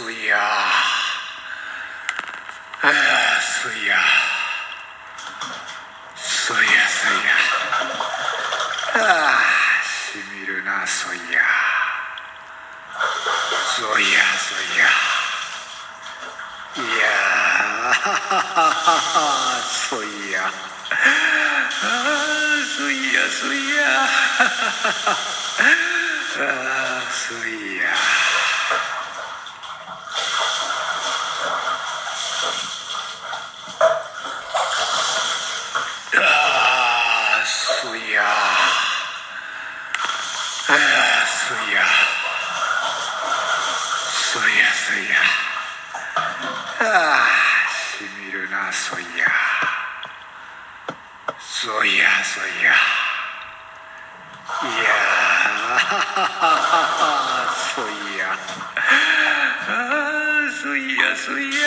あそいやあそいやそいやそいやああしみるなそいやそいやそいやいやあそいやああそいやそいやああそいやああそいやああそいやそいやそいやあしみるなそいやそいやそいやいやあそいやああそいやそいや